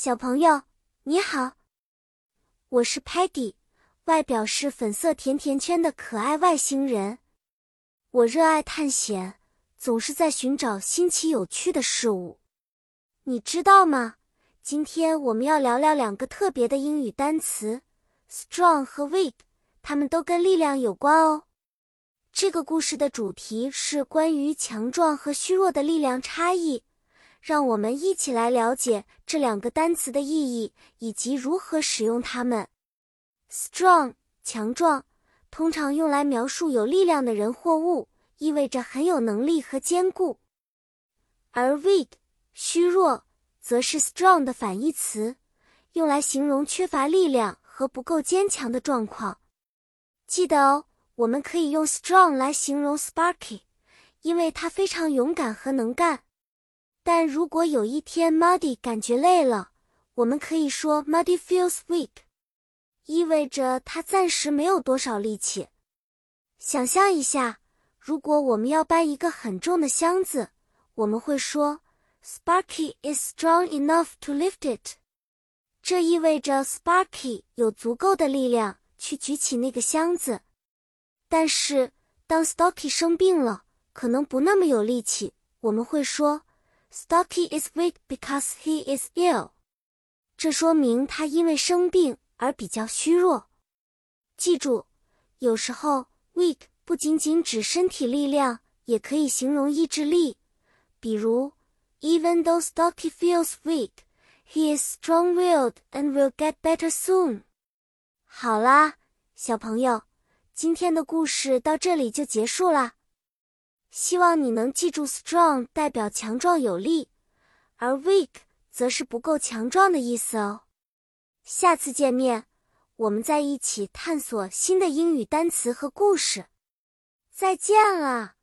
小朋友，你好，我是 Patty，外表是粉色甜甜圈的可爱外星人。我热爱探险，总是在寻找新奇有趣的事物。你知道吗？今天我们要聊聊两个特别的英语单词：strong 和 weak，它们都跟力量有关哦。这个故事的主题是关于强壮和虚弱的力量差异。让我们一起来了解这两个单词的意义以及如何使用它们。Strong，强壮，通常用来描述有力量的人或物，意味着很有能力和坚固。而 weak，虚弱，则是 strong 的反义词，用来形容缺乏力量和不够坚强的状况。记得哦，我们可以用 strong 来形容 Sparky，因为他非常勇敢和能干。但如果有一天 Muddy 感觉累了，我们可以说 Muddy feels weak，意味着他暂时没有多少力气。想象一下，如果我们要搬一个很重的箱子，我们会说 Sparky is strong enough to lift it。这意味着 Sparky 有足够的力量去举起那个箱子。但是当 Stocky 生病了，可能不那么有力气，我们会说。Stocky is weak because he is ill。这说明他因为生病而比较虚弱。记住，有时候 weak 不仅仅指身体力量，也可以形容意志力。比如，Even though Stocky feels weak, he is strong-willed and will get better soon。好啦，小朋友，今天的故事到这里就结束啦。希望你能记住，strong 代表强壮有力，而 weak 则是不够强壮的意思哦。下次见面，我们再一起探索新的英语单词和故事。再见了。